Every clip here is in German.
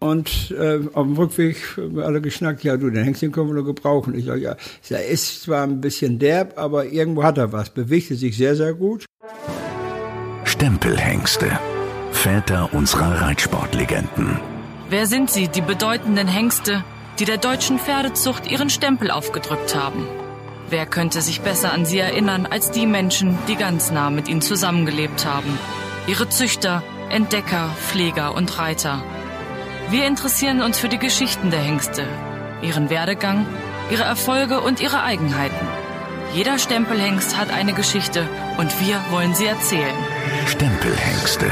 Und äh, auf dem Rückweg haben wir alle geschnackt, ja du, den Hengst können wir nur gebrauchen. Ich sage, ja, er ist zwar ein bisschen derb, aber irgendwo hat er was. Bewegte sich sehr, sehr gut. Stempelhengste. Väter unserer Reitsportlegenden. Wer sind sie, die bedeutenden Hengste, die der deutschen Pferdezucht ihren Stempel aufgedrückt haben? Wer könnte sich besser an sie erinnern als die Menschen, die ganz nah mit ihnen zusammengelebt haben? Ihre Züchter, Entdecker, Pfleger und Reiter. Wir interessieren uns für die Geschichten der Hengste, ihren Werdegang, ihre Erfolge und ihre Eigenheiten. Jeder Stempelhengst hat eine Geschichte und wir wollen sie erzählen. Stempelhengste.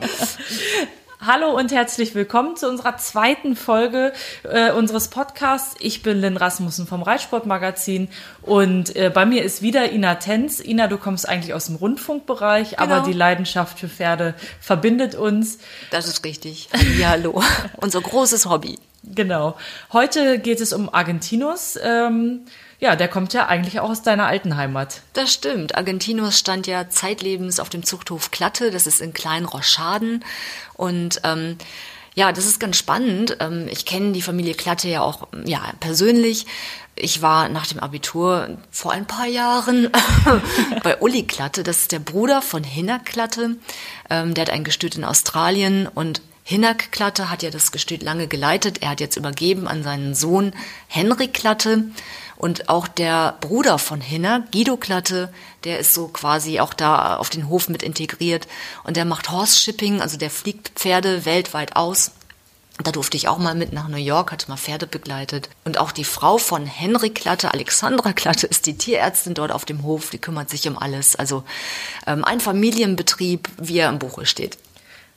Hallo und herzlich willkommen zu unserer zweiten Folge äh, unseres Podcasts. Ich bin Lynn Rasmussen vom Reitsportmagazin und äh, bei mir ist wieder Ina Tenz. Ina, du kommst eigentlich aus dem Rundfunkbereich, genau. aber die Leidenschaft für Pferde verbindet uns. Das ist richtig. Ja, hallo. Unser großes Hobby. Genau. Heute geht es um Argentinus. Ähm, ja, der kommt ja eigentlich auch aus deiner alten Heimat. Das stimmt. Argentinus stand ja zeitlebens auf dem Zuchthof Klatte, das ist in Kleinroschaden. Und ähm, ja, das ist ganz spannend. Ähm, ich kenne die Familie Klatte ja auch ja, persönlich. Ich war nach dem Abitur vor ein paar Jahren bei Uli Klatte, das ist der Bruder von Hinak Klatte. Ähm, der hat ein Gestüt in Australien und Hinak Klatte hat ja das Gestüt lange geleitet. Er hat jetzt übergeben an seinen Sohn Henrik Klatte. Und auch der Bruder von Hinner, Guido Klatte, der ist so quasi auch da auf den Hof mit integriert. Und der macht Horse Shipping, also der fliegt Pferde weltweit aus. Da durfte ich auch mal mit nach New York, hatte mal Pferde begleitet. Und auch die Frau von Henry Klatte, Alexandra Klatte, ist die Tierärztin dort auf dem Hof. Die kümmert sich um alles. Also ähm, ein Familienbetrieb, wie er im Buche steht.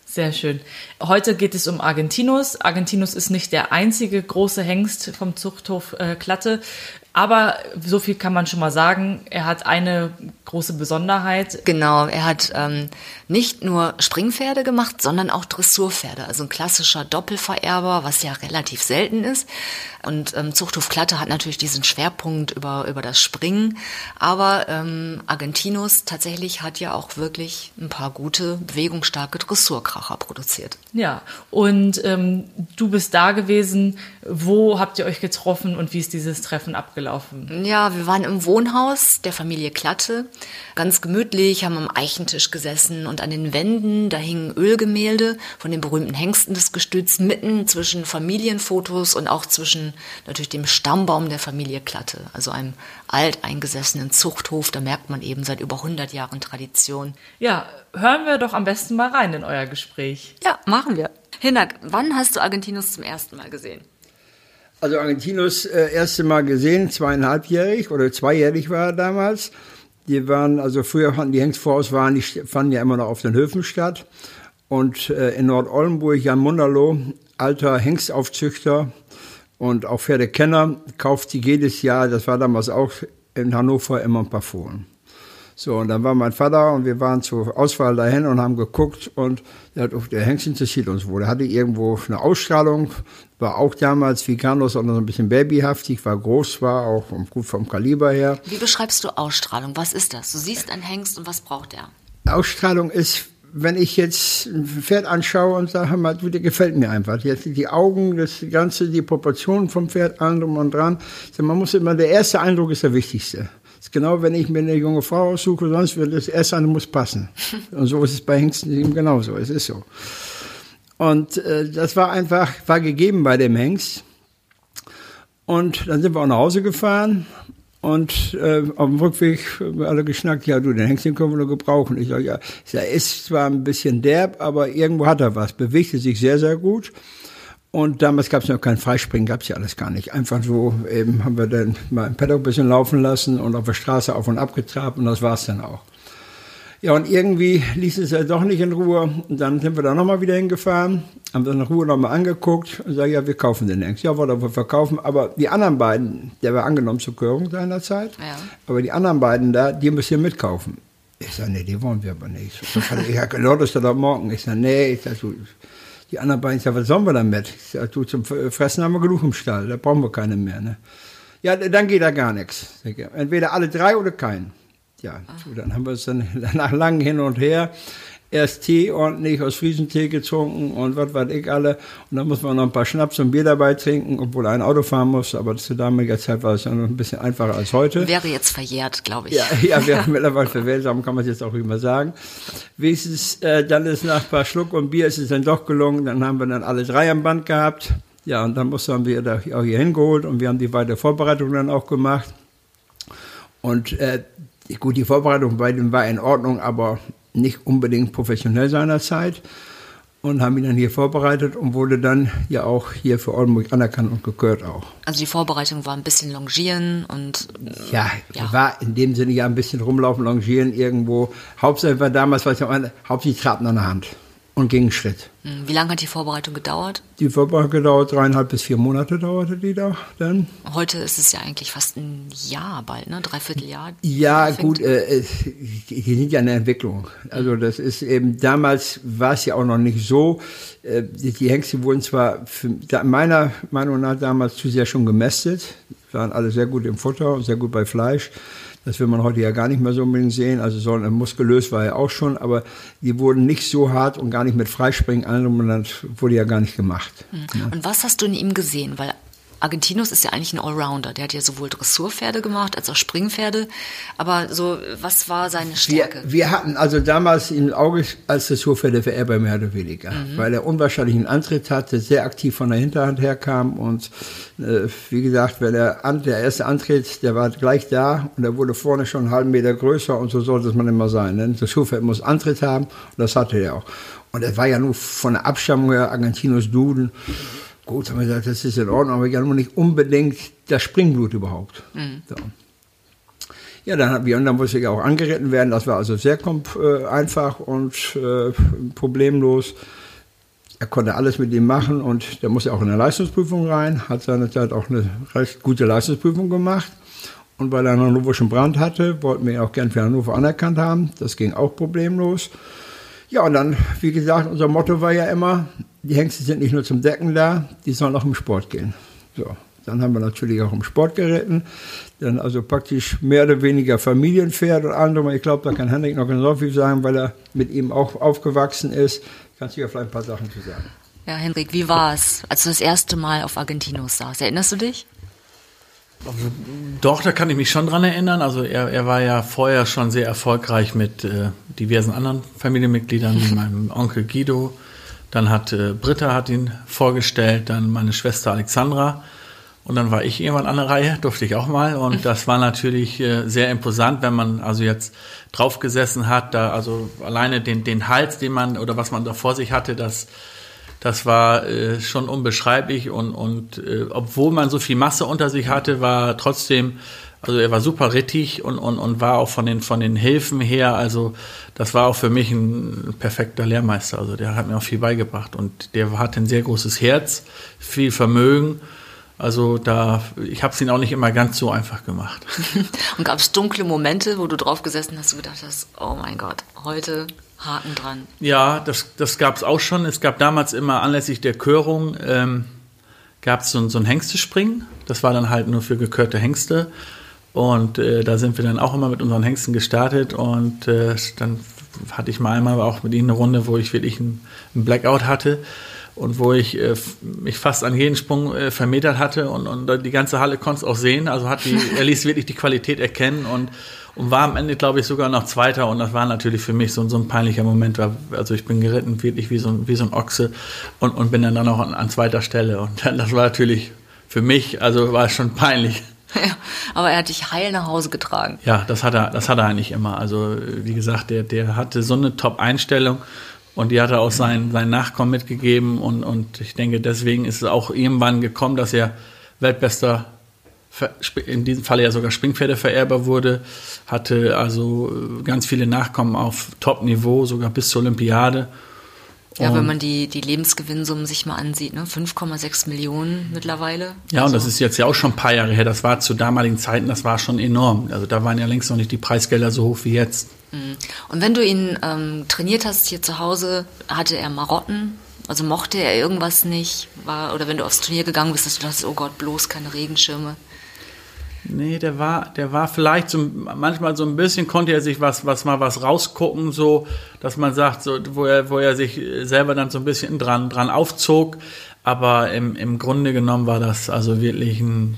Sehr schön. Heute geht es um Argentinus. Argentinus ist nicht der einzige große Hengst vom Zuchthof äh, Klatte. Aber so viel kann man schon mal sagen. Er hat eine große Besonderheit. Genau, er hat ähm, nicht nur Springpferde gemacht, sondern auch Dressurpferde. Also ein klassischer Doppelvererber, was ja relativ selten ist. Und ähm, Zuchthof Klatte hat natürlich diesen Schwerpunkt über, über das Springen. Aber ähm, Argentinus tatsächlich hat ja auch wirklich ein paar gute, bewegungsstarke Dressurkracher produziert. Ja, und ähm, du bist da gewesen. Wo habt ihr euch getroffen und wie ist dieses Treffen abgelaufen? Ja, wir waren im Wohnhaus der Familie Klatte. Ganz gemütlich, haben am Eichentisch gesessen und an den Wänden, da hingen Ölgemälde von den berühmten Hengsten des Gestüts mitten zwischen Familienfotos und auch zwischen natürlich dem Stammbaum der Familie Klatte, also einem alteingesessenen Zuchthof. Da merkt man eben seit über 100 Jahren Tradition. Ja, hören wir doch am besten mal rein in euer Gespräch. Ja, machen wir. Hinak, wann hast du Argentinus zum ersten Mal gesehen? Also Argentinus äh, erste Mal gesehen, zweieinhalbjährig oder zweijährig war er damals. Die waren, also früher fanden die Hengstvoraus waren, die fanden ja immer noch auf den Höfen statt. Und äh, in Nord-Oldenburg, Jan Munderloh, alter Hengstaufzüchter und auch Pferdekenner, kauft sie jedes Jahr, das war damals auch in Hannover, immer ein paar Fohlen. So, und dann war mein Vater und wir waren zur Auswahl dahin und haben geguckt und der, der Hengst interessiert uns wohl. Er hatte irgendwo eine Ausstrahlung, war auch damals wie Carlos auch noch ein bisschen babyhaftig, war groß, war auch gut vom Kaliber her. Wie beschreibst du Ausstrahlung? Was ist das? Du siehst einen Hengst und was braucht er? Ausstrahlung ist, wenn ich jetzt ein Pferd anschaue und sage mal, du, der gefällt mir einfach. Jetzt die Augen, das Ganze, die Proportionen vom Pferd, allem und dran. Man muss immer, der erste Eindruck ist der wichtigste ist genau, wenn ich mir eine junge Frau aussuche, sonst wird das eine muss passen. Und so ist es bei Hengsten eben genauso. Es ist so. Und äh, das war einfach, war gegeben bei dem Hengst. Und dann sind wir auch nach Hause gefahren und äh, auf dem Rückweg haben wir alle geschnackt, ja du, den Hengst, den können wir nur gebrauchen. Ich sage, ja, er ist zwar ein bisschen derb, aber irgendwo hat er was, bewegte sich sehr, sehr gut. Und damals gab es noch kein Freispringen, gab es ja alles gar nicht. Einfach so eben haben wir dann mal im Paddock ein bisschen laufen lassen und auf der Straße auf und ab getrabt und das war's dann auch. Ja, und irgendwie ließ es ja doch nicht in Ruhe. Und dann sind wir da nochmal wieder hingefahren, haben dann in Ruhe nochmal angeguckt und sagen, ja, wir kaufen den Hengst. Ja, wollen wir verkaufen. Aber die anderen beiden, der war angenommen zur Körung seinerzeit, ja. aber die anderen beiden da, die müssen hier mitkaufen. Ich sage, nee, die wollen wir aber nicht. Ich sage, ja, genau, das ist doch morgen. Ich sage, nee, ich sag, die anderen beiden sagen, was sollen wir damit? Ich sag, du, zum Fressen haben wir genug im Stall, da brauchen wir keine mehr. Ne? Ja, dann geht da gar nichts. Entweder alle drei oder keinen. Ja, so, dann haben wir es dann nach langem Hin und her erst Tee ordentlich aus Friesentee getrunken und was weiß ich alle. Und dann muss man noch ein paar Schnaps und Bier dabei trinken, obwohl ein Auto fahren muss. Aber zu damaliger Zeit war es ja noch ein bisschen einfacher als heute. Wäre jetzt verjährt, glaube ich. Ja, ja wäre mittlerweile verwehrt, darum kann man es jetzt auch immer sagen. Wenigstens, äh, dann ist nach ein paar Schluck und Bier ist es dann doch gelungen. Dann haben wir dann alle drei am Band gehabt. Ja, und dann mussten wir da auch hier hingeholt und wir haben die weitere Vorbereitung dann auch gemacht. Und äh, gut, die Vorbereitung bei dem war in Ordnung, aber nicht unbedingt professionell seinerzeit und haben ihn dann hier vorbereitet und wurde dann ja auch hier für Oldenburg anerkannt und gekürt auch. Also die Vorbereitung war ein bisschen longieren und ja, ja. war in dem Sinne ja ein bisschen rumlaufen, longieren irgendwo. Hauptsache war damals, was ich meine, hauptsächlich Traten an der Hand und ging Schritt. Hm, wie lange hat die Vorbereitung gedauert? Die Vorbereitung gedauert dreieinhalb bis vier Monate dauerte die da dann. Heute ist es ja eigentlich fast ein Jahr bald, ne? Dreiviertel Jahr. Ja, gut, äh, die sind ja eine Entwicklung. Also das ist eben, damals war es ja auch noch nicht so. Äh, die, die Hengste wurden zwar für, meiner Meinung nach damals zu sehr schon gemästet, waren alle sehr gut im Futter und sehr gut bei Fleisch. Das will man heute ja gar nicht mehr so unbedingt sehen. Also so muskulös war er auch schon, aber die wurden nicht so hart und gar nicht mit Freispringen an. Das wurde ja gar nicht gemacht. Mhm. Und was hast du in ihm gesehen? Weil Argentinus ist ja eigentlich ein Allrounder. Der hat ja sowohl Dressurpferde gemacht als auch Springpferde. Aber so, was war seine Stärke? Wir, wir hatten also damals im Auge als Dressurpferde vererber mehr oder weniger, mhm. weil er unwahrscheinlichen Antritt hatte, sehr aktiv von der Hinterhand herkam und äh, wie gesagt, wenn er an, der erste Antritt, der war gleich da und er wurde vorne schon einen halben Meter größer und so sollte es man immer sein. Ne? Das muss Antritt haben und das hatte er auch. Und er war ja nur von der Abstammung her Argentinus Duden. Gut, haben wir gesagt, das ist in Ordnung, aber ja nur nicht unbedingt das Springblut überhaupt. Mhm. So. Ja, dann, wir, und dann musste ich auch angeritten werden. Das war also sehr äh, einfach und äh, problemlos. Er konnte alles mit ihm machen und der musste auch in eine Leistungsprüfung rein, hat seinerzeit auch eine recht gute Leistungsprüfung gemacht. Und weil er einen hannoverschen Brand hatte, wollten wir ihn auch gern für Hannover anerkannt haben. Das ging auch problemlos. Ja, und dann, wie gesagt, unser Motto war ja immer, die Hengste sind nicht nur zum Decken da, die sollen auch im Sport gehen. So. Dann haben wir natürlich auch im Sport geritten. Dann also praktisch mehr oder weniger Familienpferd und andere. Ich glaube, da kann Henrik noch so viel sagen, weil er mit ihm auch aufgewachsen ist. Kannst du ja vielleicht ein paar Sachen zu sagen. Ja, Henrik, wie war es, als du das erste Mal auf Argentinos saß? Erinnerst du dich? Also, doch, da kann ich mich schon dran erinnern. Also er, er war ja vorher schon sehr erfolgreich mit äh, diversen anderen Familienmitgliedern, wie meinem Onkel Guido, dann hat äh, Britta hat ihn vorgestellt, dann meine Schwester Alexandra. Und dann war ich irgendwann an der Reihe, durfte ich auch mal. Und das war natürlich äh, sehr imposant, wenn man also jetzt drauf gesessen hat, da also alleine den, den Hals, den man oder was man da vor sich hatte, das, das war äh, schon unbeschreiblich. Und, und äh, obwohl man so viel Masse unter sich hatte, war trotzdem also er war super rittig und, und, und war auch von den, von den Hilfen her, also das war auch für mich ein perfekter Lehrmeister. Also der hat mir auch viel beigebracht und der hat ein sehr großes Herz, viel Vermögen. Also da, ich habe es ihn auch nicht immer ganz so einfach gemacht. und gab es dunkle Momente, wo du drauf gesessen hast und gedacht hast, oh mein Gott, heute Haken dran. Ja, das, das gab es auch schon. Es gab damals immer anlässlich der Körung, ähm, gab es so, so ein Hengstespringen. Das war dann halt nur für gekörte Hengste. Und äh, da sind wir dann auch immer mit unseren Hengsten gestartet und äh, dann hatte ich mal einmal auch mit ihnen eine Runde, wo ich wirklich einen, einen Blackout hatte und wo ich äh, mich fast an jeden Sprung äh, vermetert hatte und, und die ganze Halle konnte es auch sehen. Also hat die, er ließ wirklich die Qualität erkennen und, und war am Ende, glaube ich, sogar noch Zweiter und das war natürlich für mich so, so ein peinlicher Moment. Also ich bin geritten wirklich wie so, ein, wie so ein Ochse und, und bin dann, dann auch an, an zweiter Stelle und das war natürlich für mich, also war es schon peinlich. Ja, aber er hat dich heil nach Hause getragen. Ja, das hat er, das hat er eigentlich immer. Also wie gesagt, der, der hatte so eine Top-Einstellung und die hat er auch seinen, seinen Nachkommen mitgegeben und, und ich denke, deswegen ist es auch irgendwann gekommen, dass er Weltbester, in diesem Falle ja sogar Springpferdevererber wurde, hatte also ganz viele Nachkommen auf Top-Niveau, sogar bis zur Olympiade ja, wenn man die, die Lebensgewinnsummen sich mal ansieht, ne? 5,6 Millionen mittlerweile. Ja, also. und das ist jetzt ja auch schon ein paar Jahre her. Das war zu damaligen Zeiten, das war schon enorm. Also da waren ja längst noch nicht die Preisgelder so hoch wie jetzt. Mhm. Und wenn du ihn ähm, trainiert hast hier zu Hause, hatte er Marotten? Also mochte er irgendwas nicht? War, oder wenn du aufs Turnier gegangen bist, dass du dachtest, oh Gott, bloß keine Regenschirme? Nee, der war, der war vielleicht so, manchmal so ein bisschen konnte er sich was, was mal was rausgucken, so, dass man sagt, so, wo er, wo er sich selber dann so ein bisschen dran, dran aufzog. Aber im, im Grunde genommen war das also wirklich ein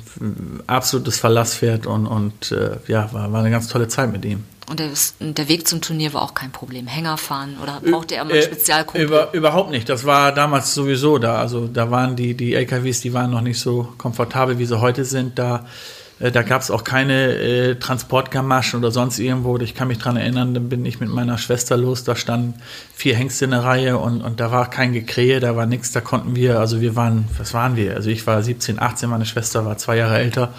absolutes Verlasspferd und, und äh, ja, war, war eine ganz tolle Zeit mit ihm. Und der, der, Weg zum Turnier war auch kein Problem. Hänger fahren oder brauchte er mal äh, Spezialkumpel? Über, überhaupt nicht. Das war damals sowieso da. Also da waren die, die LKWs, die waren noch nicht so komfortabel, wie sie heute sind. Da, da gab es auch keine äh, Transportgamaschen oder sonst irgendwo. Ich kann mich dran erinnern, dann bin ich mit meiner Schwester los. Da standen vier Hengste in der Reihe und, und da war kein Gekrähe, da war nichts. Da konnten wir, also wir waren, was waren wir? Also ich war 17, 18, meine Schwester war zwei Jahre älter.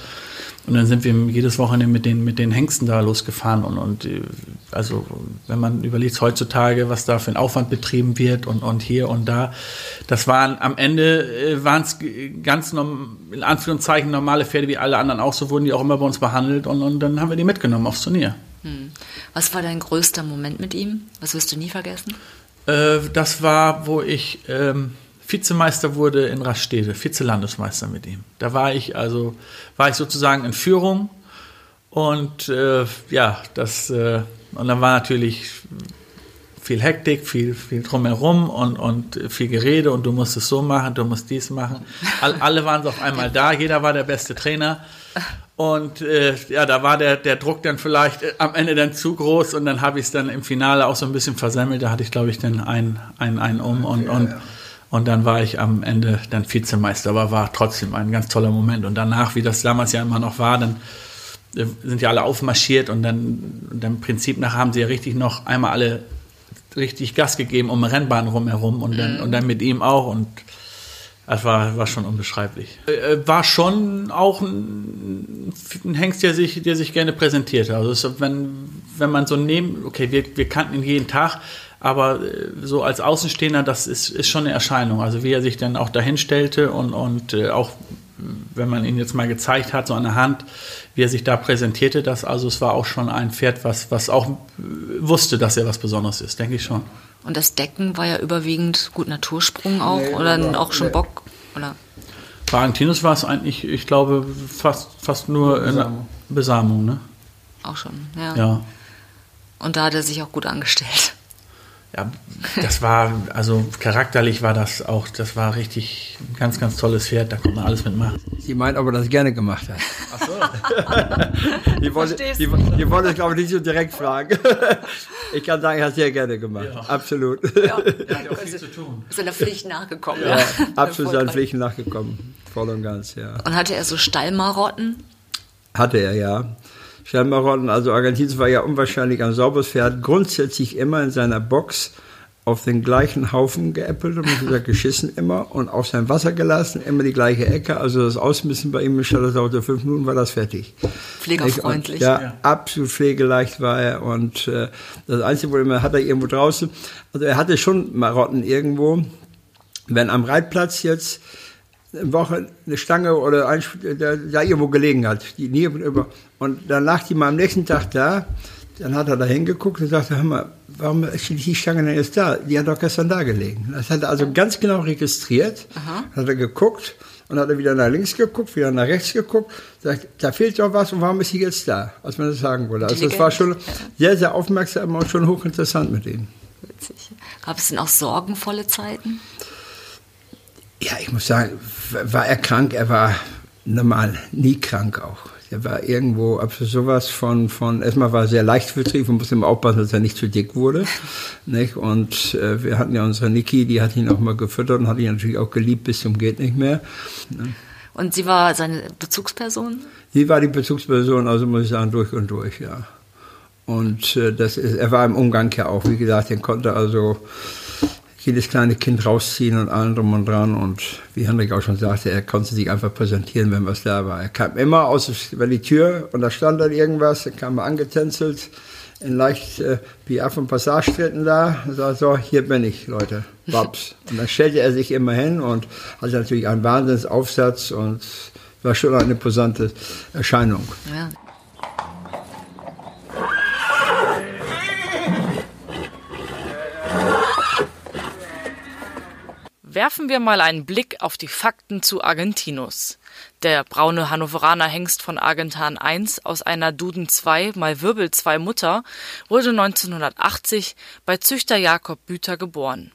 Und dann sind wir jedes Wochenende mit den, mit den Hengsten da losgefahren. Und, und äh, also, wenn man überlegt heutzutage, was da für ein Aufwand betrieben wird und, und hier und da, das waren am Ende äh, waren es ganz norm, in Anführungszeichen normale Pferde wie alle anderen auch, so wurden die auch immer bei uns behandelt und, und dann haben wir die mitgenommen aufs Turnier. Hm. Was war dein größter Moment mit ihm? Was wirst du nie vergessen? Äh, das war, wo ich. Ähm, Vizemeister wurde in Rastede, Vizelandesmeister mit ihm. Da war ich also, war ich sozusagen in Führung und äh, ja, das, äh, und dann war natürlich viel Hektik, viel, viel drumherum und, und viel Gerede und du musst es so machen, du musst dies machen. All, alle waren auf einmal da, jeder war der beste Trainer. Und äh, ja, da war der, der Druck dann vielleicht äh, am Ende dann zu groß und dann habe ich es dann im Finale auch so ein bisschen versemmelt. Da hatte ich, glaube ich, dann einen, einen, einen um und, und und dann war ich am Ende dann Vizemeister, aber war trotzdem ein ganz toller Moment. Und danach, wie das damals ja immer noch war, dann äh, sind ja alle aufmarschiert und dann, und dann im Prinzip nach haben sie ja richtig noch einmal alle richtig Gas gegeben um Rennbahn rumherum und dann, mhm. und dann mit ihm auch und das war, war schon unbeschreiblich. Äh, äh, war schon auch ein, Hengst, der sich, der sich gerne präsentierte. Also wenn, wenn man so neben, okay, wir, wir kannten ihn jeden Tag, aber äh, so als Außenstehender, das ist, ist schon eine Erscheinung. Also wie er sich dann auch dahin stellte und, und auch wenn man ihn jetzt mal gezeigt hat, so an der Hand, wie er sich da präsentierte, das also es war auch schon ein Pferd, was, was auch wusste, dass er was Besonderes ist, denke ich schon. Und das Decken war ja überwiegend gut Natursprung auch nee, oder auch schon nee. Bock oder? Bei Argentinus war es eigentlich, ich glaube, fast, fast nur Besamung. Besamung, ne? Auch schon, ja. ja. Und da hat er sich auch gut angestellt ja, das war, also charakterlich war das auch, das war richtig ein ganz, ganz tolles Pferd, da konnte man alles mitmachen. Sie meint, ob er das gerne gemacht hat. Ach so. die wollte, die, die wollte es, glaube ich, nicht so direkt fragen. ich kann sagen, er hat es sehr gerne gemacht. Ja. Absolut. Ja, er hat auch viel zu tun. Ist seiner Pflicht nachgekommen. Ja, ja. absolut seinen Pflichten nachgekommen. Voll und ganz, ja. Und hatte er so Stallmarotten? Hatte er, ja. Sternmarotten, also Argentinien war ja unwahrscheinlich ein sauberes Pferd, grundsätzlich immer in seiner Box auf den gleichen Haufen geäppelt und gesagt, geschissen immer und auf sein Wasser gelassen, immer die gleiche Ecke. Also das Ausmissen bei ihm in dauerte fünf Minuten, war das fertig. Pflegerfreundlich. ja, ja, absolut pflegeleicht war er und äh, das einzige Problem hat er irgendwo draußen, also er hatte schon Marotten irgendwo. Wenn am Reitplatz jetzt Woche eine Stange oder ein, da, da irgendwo gelegen hat, die nie über. Und dann lag die mal am nächsten Tag da. Dann hat er da hingeguckt und sagte, hör mal, warum ist die Stange denn jetzt da? Die hat doch gestern da gelegen. Das hat er also ganz genau registriert. Aha. Hat er geguckt und hat er wieder nach links geguckt, wieder nach rechts geguckt. Sagt, da fehlt doch was und warum ist sie jetzt da? Als man das sagen wollte. Also das war schon sehr, sehr aufmerksam und schon hochinteressant mit ihm. Witzig. Gab es denn auch sorgenvolle Zeiten? Ja, ich muss sagen, war er krank, er war normal nie krank auch. Er war irgendwo, absolut sowas von, von, erstmal war er sehr leichtfüßig und musste immer aufpassen, dass er nicht zu dick wurde. nicht? Und äh, wir hatten ja unsere Niki, die hat ihn auch mal gefüttert und hat ihn natürlich auch geliebt bis zum geht nicht mehr. Ne? Und sie war seine Bezugsperson? Sie war die Bezugsperson, also muss ich sagen, durch und durch, ja. Und äh, das ist, er war im Umgang ja auch, wie gesagt, den konnte also jedes kleine Kind rausziehen und allen drum und dran. Und wie Henrik auch schon sagte, er konnte sich einfach präsentieren, wenn was da war. Er kam immer aus über die Tür und da stand dann irgendwas, dann kam er angetänzelt in leicht äh, und Passagetritten da und sagte so, hier bin ich, Leute, Babs. Und dann stellte er sich immer hin und hatte natürlich einen Wahnsinnsaufsatz und war schon eine imposante Erscheinung. Ja. Werfen wir mal einen Blick auf die Fakten zu Argentinus. Der braune Hannoveraner Hengst von Argentan 1 aus einer Duden 2 mal Wirbel 2 Mutter wurde 1980 bei Züchter Jakob Büter geboren.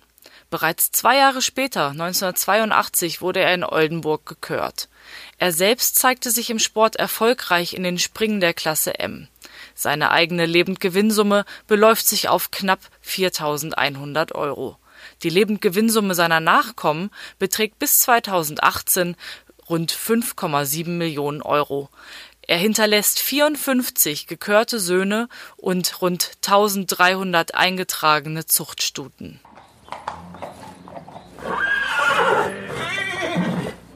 Bereits zwei Jahre später, 1982, wurde er in Oldenburg gekürt. Er selbst zeigte sich im Sport erfolgreich in den Springen der Klasse M. Seine eigene Lebendgewinnsumme beläuft sich auf knapp 4.100 Euro. Die Lebendgewinnsumme seiner Nachkommen beträgt bis 2018 rund 5,7 Millionen Euro. Er hinterlässt 54 gekörte Söhne und rund 1300 eingetragene Zuchtstuten.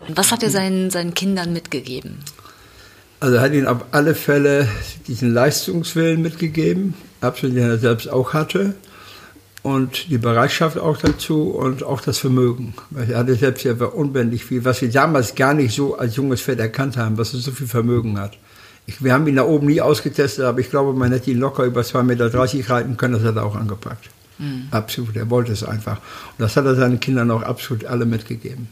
Was hat er seinen, seinen Kindern mitgegeben? Also er hat ihnen auf alle Fälle diesen Leistungswillen mitgegeben, absolut, den er selbst auch hatte. Und die Bereitschaft auch dazu und auch das Vermögen. Weil er hatte selbst ja unbändig viel, was wir damals gar nicht so als junges Pferd erkannt haben, was er so viel Vermögen hat. Ich, wir haben ihn da oben nie ausgetestet, aber ich glaube, man hätte ihn locker über 2,30 Meter reiten können, das hat er auch angepackt. Mhm. Absolut, er wollte es einfach. Und das hat er seinen Kindern auch absolut alle mitgegeben.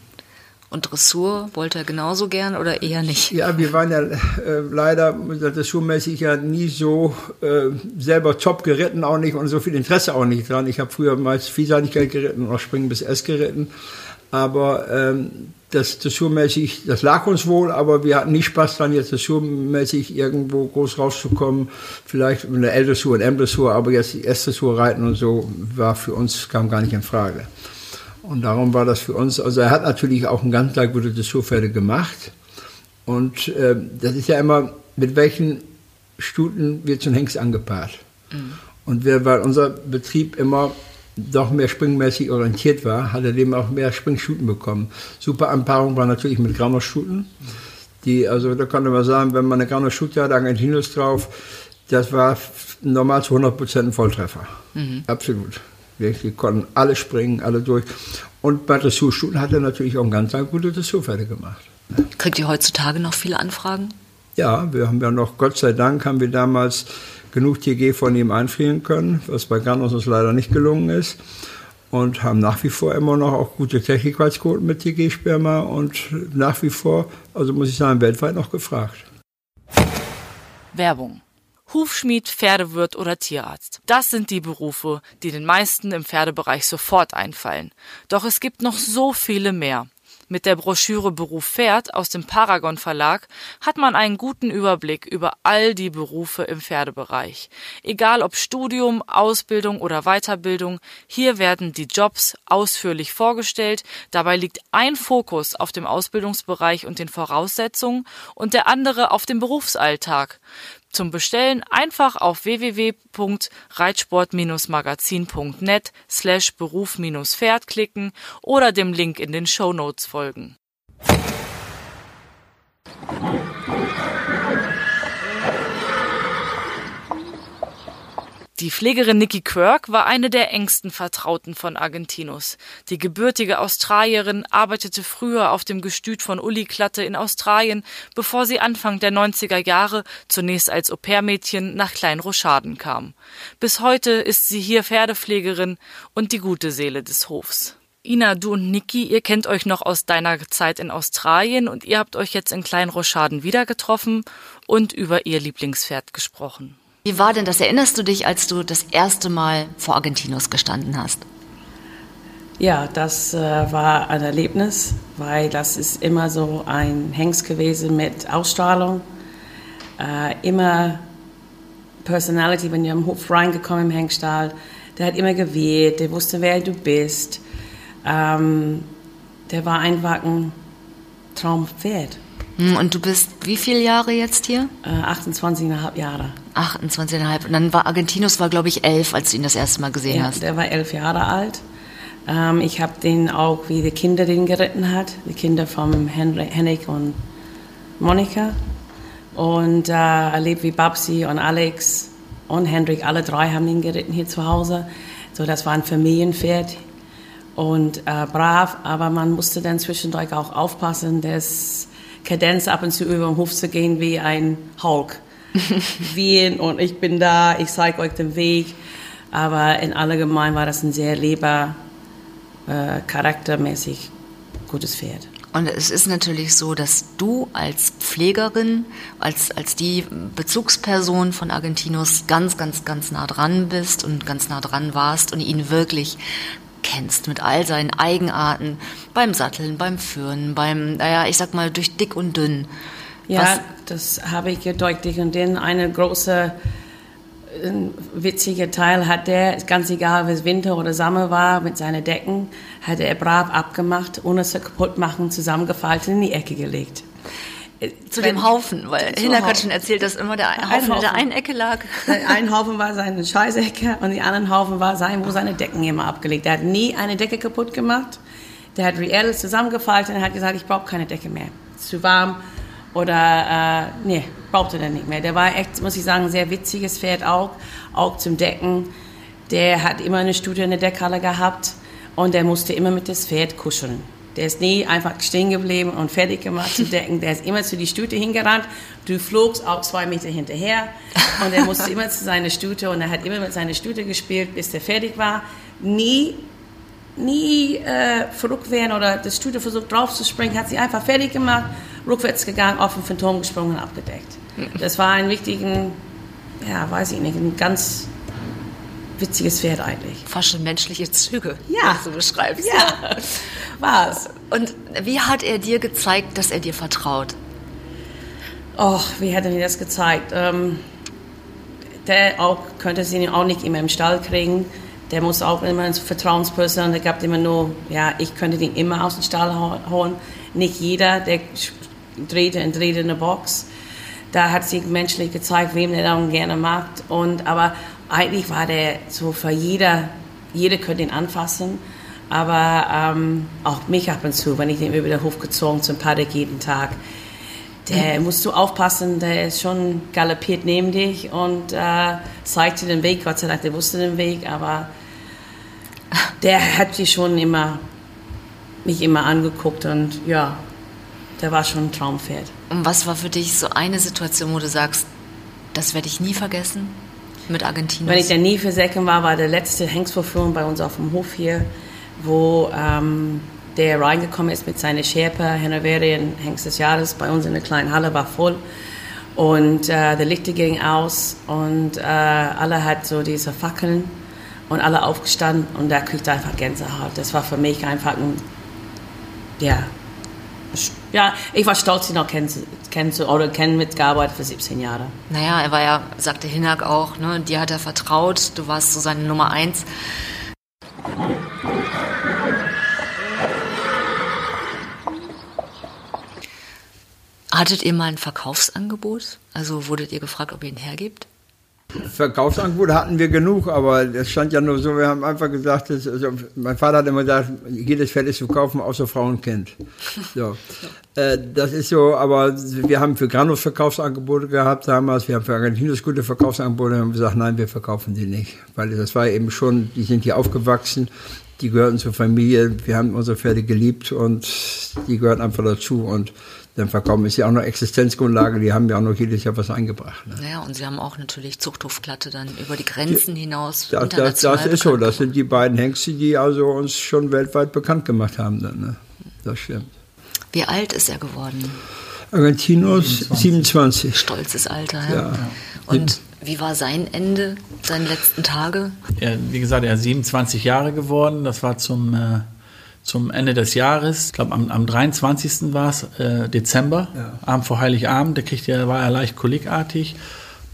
Und Dressur wollte er genauso gern oder eher nicht? Ja, wir waren ja äh, leider dressurmäßig ja nie so äh, selber top geritten, auch nicht und so viel Interesse auch nicht dran. Ich habe früher meist Vielseitigkeit geritten und auch Springen bis S geritten. Aber ähm, das dressurmäßig, das lag uns wohl, aber wir hatten nie Spaß dran, jetzt dressurmäßig irgendwo groß rauszukommen. Vielleicht eine L-Dressur und M-Dressur, aber jetzt die S-Dressur reiten und so war für uns, kam gar nicht in Frage. Und darum war das für uns, also er hat natürlich auch ein ganz Tag gute Dressurpferde gemacht. Und äh, das ist ja immer, mit welchen Stuten wird so ein Hengst angepaart. Mhm. Und wir, weil unser Betrieb immer doch mehr springmäßig orientiert war, hat er dem auch mehr Springstuten bekommen. Super Anpaarung war natürlich mit Granerstuten. Die, also da konnte man sagen, wenn man eine Granerstute hat, Argentinus drauf, das war normal zu 100% ein Volltreffer. Mhm. Absolut. Wir, konnten alle springen, alle durch. Und bei Dressurstuten hat er natürlich auch ein ganz gute Dressurpferde gemacht. Kriegt ihr heutzutage noch viele Anfragen? Ja, wir haben ja noch, Gott sei Dank, haben wir damals genug TG von ihm einfrieren können, was bei Granos uns leider nicht gelungen ist. Und haben nach wie vor immer noch auch gute Technikqualitätsquoten mit TG-Sperma und nach wie vor, also muss ich sagen, weltweit noch gefragt. Werbung Hufschmied, Pferdewirt oder Tierarzt. Das sind die Berufe, die den meisten im Pferdebereich sofort einfallen. Doch es gibt noch so viele mehr. Mit der Broschüre Beruf Pferd aus dem Paragon Verlag hat man einen guten Überblick über all die Berufe im Pferdebereich. Egal ob Studium, Ausbildung oder Weiterbildung, hier werden die Jobs ausführlich vorgestellt. Dabei liegt ein Fokus auf dem Ausbildungsbereich und den Voraussetzungen und der andere auf dem Berufsalltag. Zum Bestellen einfach auf www.reitsport-magazin.net slash Beruf-Pferd klicken oder dem Link in den Show Notes folgen. Die Pflegerin Nikki Quirk war eine der engsten Vertrauten von Argentinus. Die gebürtige Australierin arbeitete früher auf dem Gestüt von Uli Klatte in Australien, bevor sie Anfang der 90er Jahre zunächst als Au-pair-Mädchen nach Kleinroschaden kam. Bis heute ist sie hier Pferdepflegerin und die gute Seele des Hofs. Ina, du und Niki, ihr kennt euch noch aus deiner Zeit in Australien und ihr habt euch jetzt in Kleinroschaden wieder getroffen und über ihr Lieblingspferd gesprochen. Wie war denn das? Erinnerst du dich, als du das erste Mal vor Argentinos gestanden hast? Ja, das äh, war ein Erlebnis, weil das ist immer so ein Hengst gewesen mit Ausstrahlung. Äh, immer Personality, wenn du am Hof reingekommen im Hengstall, der hat immer gewählt, der wusste, wer du bist. Ähm, der war einfach ein Traumpferd. Hm, und du bist wie viele Jahre jetzt hier? Äh, 28,5 Jahre. 28,5. Und dann war Argentinus, war glaube ich elf, als du ihn das erste Mal gesehen ja, hast. Der war elf Jahre alt. Ähm, ich habe den auch, wie die Kinder den geritten hat, die Kinder von Henrik und Monika. Und äh, erlebt, wie Babsi und Alex und Hendrik, alle drei haben ihn geritten hier zu Hause. So, das war ein Familienpferd und äh, brav, aber man musste dann zwischendurch auch aufpassen, dass Kadenz ab und zu über den Hof zu gehen wie ein Hulk. Wien und ich bin da, ich zeige euch den Weg. Aber in allgemein war das ein sehr lieber, äh, charaktermäßig gutes Pferd. Und es ist natürlich so, dass du als Pflegerin, als, als die Bezugsperson von Argentinos ganz, ganz, ganz nah dran bist und ganz nah dran warst und ihn wirklich kennst mit all seinen Eigenarten beim Satteln, beim Führen, beim, naja, ich sag mal, durch dick und dünn. Ja, Was? das habe ich dick und dünn. Eine große ein witziger Teil hat der, ganz egal, ob es Winter oder Sommer war, mit seinen Decken, hat er brav abgemacht, ohne es zu kaputt machen, zusammengefaltet in die Ecke gelegt. Zu Wenn, dem Haufen, weil Hinnerk hat schon erzählt, dass immer der ein Haufen, in der einen Ecke lag. Ein Haufen war seine Scheißecke und die anderen Haufen war sein, wo seine Decken immer abgelegt. Er hat nie eine Decke kaputt gemacht. Der hat reell zusammengefaltet und hat gesagt, ich brauche keine Decke mehr. Ist zu warm oder, äh, nee, brauchte er nicht mehr. Der war echt, muss ich sagen, ein sehr witziges Pferd auch, auch zum Decken. Der hat immer eine Studie in der Deckhalle gehabt und der musste immer mit das Pferd kuscheln. Der ist nie einfach stehen geblieben und fertig gemacht zu decken. Der ist immer zu die Stute hingerannt. Du flogst auch zwei Meter hinterher und er musste immer zu seiner Stute und er hat immer mit seiner Stute gespielt, bis der fertig war. Nie, nie äh, verrückt werden oder das Stute versucht drauf zu springen, hat sie einfach fertig gemacht, rückwärts gegangen, auf den Phantom gesprungen und abgedeckt. Das war ein wichtigen, ja, weiß ich nicht, ein ganz witziges Pferd eigentlich. Fast schon menschliche Züge, ja. was du beschreibst. Ja, war es. Und wie hat er dir gezeigt, dass er dir vertraut? Och, wie hat er mir das gezeigt? Ähm, der auch, könnte sie auch nicht immer im Stall kriegen. Der muss auch immer eine Vertrauensperson. Der gab immer nur, ja, ich könnte den immer aus dem Stall holen. Nicht jeder, der drehte und drehte in der Box. Da hat sich menschlich gezeigt, wem der dann gerne mag. Und, aber eigentlich war der so für jeder, jeder könnte ihn anfassen. Aber ähm, auch mich ab und zu, wenn ich den über den Hof gezogen zum Paddock jeden Tag, der mhm. musst du aufpassen, der ist schon galoppiert neben dich und äh, zeigte den Weg. Gott sei Dank, der wusste den Weg, aber der hat dich schon immer, mich immer angeguckt und ja, der war schon ein Traumpferd. Und was war für dich so eine Situation, wo du sagst, das werde ich nie vergessen? mit Argentinien? Wenn ich da nie versäcken war, war der letzte Hengstvorführung bei uns auf dem Hof hier, wo ähm, der reingekommen ist mit seiner Sherpa, Hanoverian Hengst des Jahres, bei uns in der kleinen Halle, war voll. Und äh, der Lichter ging aus und äh, alle hat so diese Fackeln und alle aufgestanden und da kriegte einfach Gänsehaut. Das war für mich einfach ein, ja, ja, ich war stolz, ihn kennen, kennen zu, oder kennen mitgearbeitet für 17 Jahre. Naja, er war ja, sagte Hinak auch, ne, dir hat er vertraut, du warst so seine Nummer eins. Hattet ihr mal ein Verkaufsangebot? Also wurdet ihr gefragt, ob ihr ihn hergebt? Verkaufsangebote hatten wir genug, aber es stand ja nur so, wir haben einfach gesagt, dass, also mein Vater hat immer gesagt, jedes Pferd ist zu kaufen, außer Frau und Kind. So. äh, das ist so, aber wir haben für Granus Verkaufsangebote gehabt damals, wir haben für Argentinos gute Verkaufsangebote, haben gesagt, nein, wir verkaufen die nicht. Weil das war eben schon, die sind hier aufgewachsen, die gehörten zur Familie, wir haben unsere Pferde geliebt und die gehören einfach dazu und dann verkaufen. Ist ja auch noch Existenzgrundlage, die haben ja auch noch jedes Jahr was eingebracht. Ne? Naja, und sie haben auch natürlich Zuchthofglatte dann über die Grenzen die, hinaus. Das, das, das ist so, das sind die beiden Hengste, die also uns schon weltweit bekannt gemacht haben. Dann, ne? Das stimmt. Wie alt ist er geworden? Argentinos 27. 27. Stolzes Alter, ja. ja. Und wie war sein Ende, seine letzten Tage? Er, wie gesagt, er ist 27 Jahre geworden. Das war zum äh, zum Ende des Jahres, ich glaube am, am 23. war es, äh, Dezember, ja. Abend vor Heiligabend, der kriegte, er, war er leicht kolikartig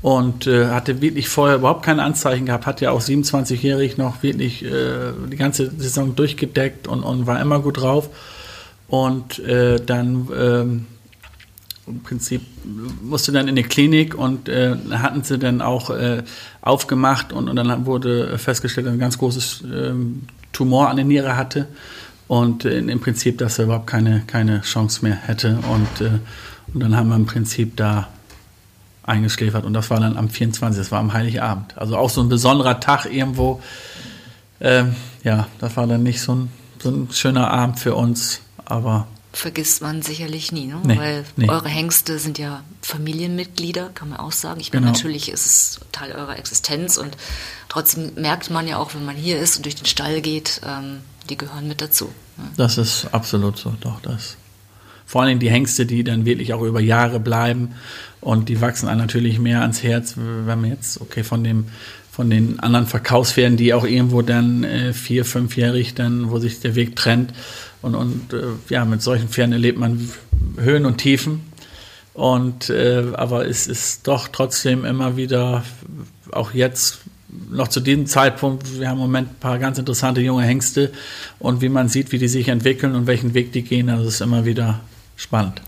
und äh, hatte wirklich vorher überhaupt keine Anzeichen gehabt, hat ja auch 27-jährig noch wirklich äh, die ganze Saison durchgedeckt und, und war immer gut drauf. Und äh, dann ähm, im Prinzip musste dann in die Klinik und äh, hatten sie dann auch äh, aufgemacht und, und dann wurde festgestellt, dass er ein ganz großes ähm, Tumor an der Niere hatte und äh, im Prinzip, dass er überhaupt keine, keine Chance mehr hätte. Und, äh, und dann haben wir im Prinzip da eingeschläfert und das war dann am 24. Das war am Heiligabend. Also auch so ein besonderer Tag irgendwo. Ähm, ja, das war dann nicht so ein, so ein schöner Abend für uns, aber vergisst man sicherlich nie, ne? Nee, weil nee. eure Hengste sind ja Familienmitglieder, kann man auch sagen. Ich meine, genau. natürlich ist es Teil eurer Existenz und trotzdem merkt man ja auch, wenn man hier ist und durch den Stall geht, ähm, die gehören mit dazu. Das ist absolut so, doch das. vor allem die Hengste, die dann wirklich auch über Jahre bleiben und die wachsen einem natürlich mehr ans Herz, wenn man jetzt, okay, von dem von den anderen Verkaufspferden, die auch irgendwo dann äh, vier, fünfjährig dann, wo sich der Weg trennt. Und, und äh, ja, mit solchen Pferden erlebt man Höhen und Tiefen. Und äh, aber es ist doch trotzdem immer wieder, auch jetzt noch zu diesem Zeitpunkt, wir haben im Moment ein paar ganz interessante junge Hengste und wie man sieht, wie die sich entwickeln und welchen Weg die gehen, also ist immer wieder spannend.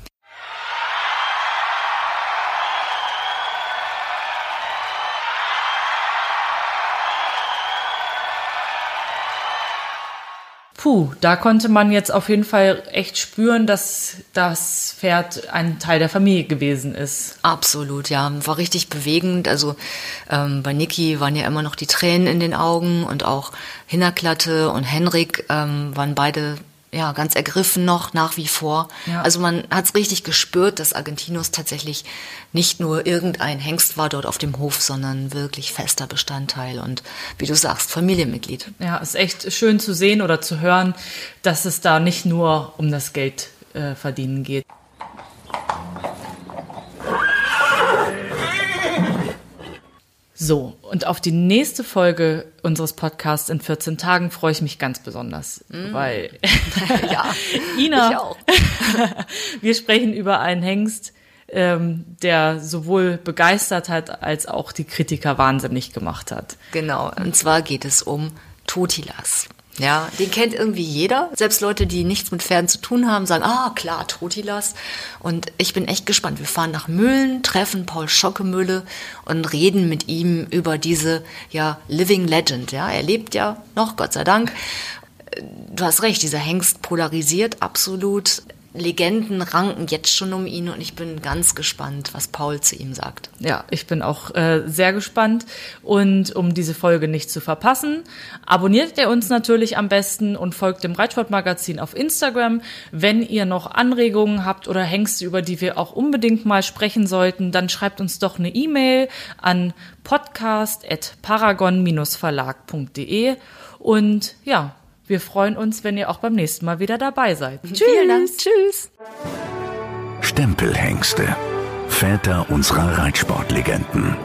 Puh, da konnte man jetzt auf jeden Fall echt spüren, dass das Pferd ein Teil der Familie gewesen ist. Absolut, ja. War richtig bewegend. Also ähm, bei Niki waren ja immer noch die Tränen in den Augen und auch Hinnerklatte und Henrik ähm, waren beide ja, ganz ergriffen noch nach wie vor. Ja. Also man hat es richtig gespürt, dass Argentinos tatsächlich nicht nur irgendein Hengst war dort auf dem Hof, sondern wirklich fester Bestandteil und wie du sagst, Familienmitglied. Ja, ist echt schön zu sehen oder zu hören, dass es da nicht nur um das Geld äh, verdienen geht. So, und auf die nächste Folge unseres Podcasts in 14 Tagen freue ich mich ganz besonders, mm. weil ja, Ina, ich auch. wir sprechen über einen Hengst, ähm, der sowohl begeistert hat, als auch die Kritiker wahnsinnig gemacht hat. Genau, und zwar geht es um Totilas. Ja, den kennt irgendwie jeder. Selbst Leute, die nichts mit Pferden zu tun haben, sagen, ah, klar, Trotilas. Und ich bin echt gespannt. Wir fahren nach Mühlen, treffen Paul Schockemühle und reden mit ihm über diese, ja, Living Legend. Ja, er lebt ja noch, Gott sei Dank. Du hast recht, dieser Hengst polarisiert absolut. Legenden ranken jetzt schon um ihn und ich bin ganz gespannt, was Paul zu ihm sagt. Ja, ich bin auch äh, sehr gespannt und um diese Folge nicht zu verpassen, abonniert ihr uns natürlich am besten und folgt dem Reitsportmagazin auf Instagram. Wenn ihr noch Anregungen habt oder Hengste, über die wir auch unbedingt mal sprechen sollten, dann schreibt uns doch eine E-Mail an podcast@paragon-verlag.de und ja, wir freuen uns, wenn ihr auch beim nächsten Mal wieder dabei seid. Tschüss. Vielen Dank. Tschüss. Stempelhengste. Väter unserer Reitsportlegenden.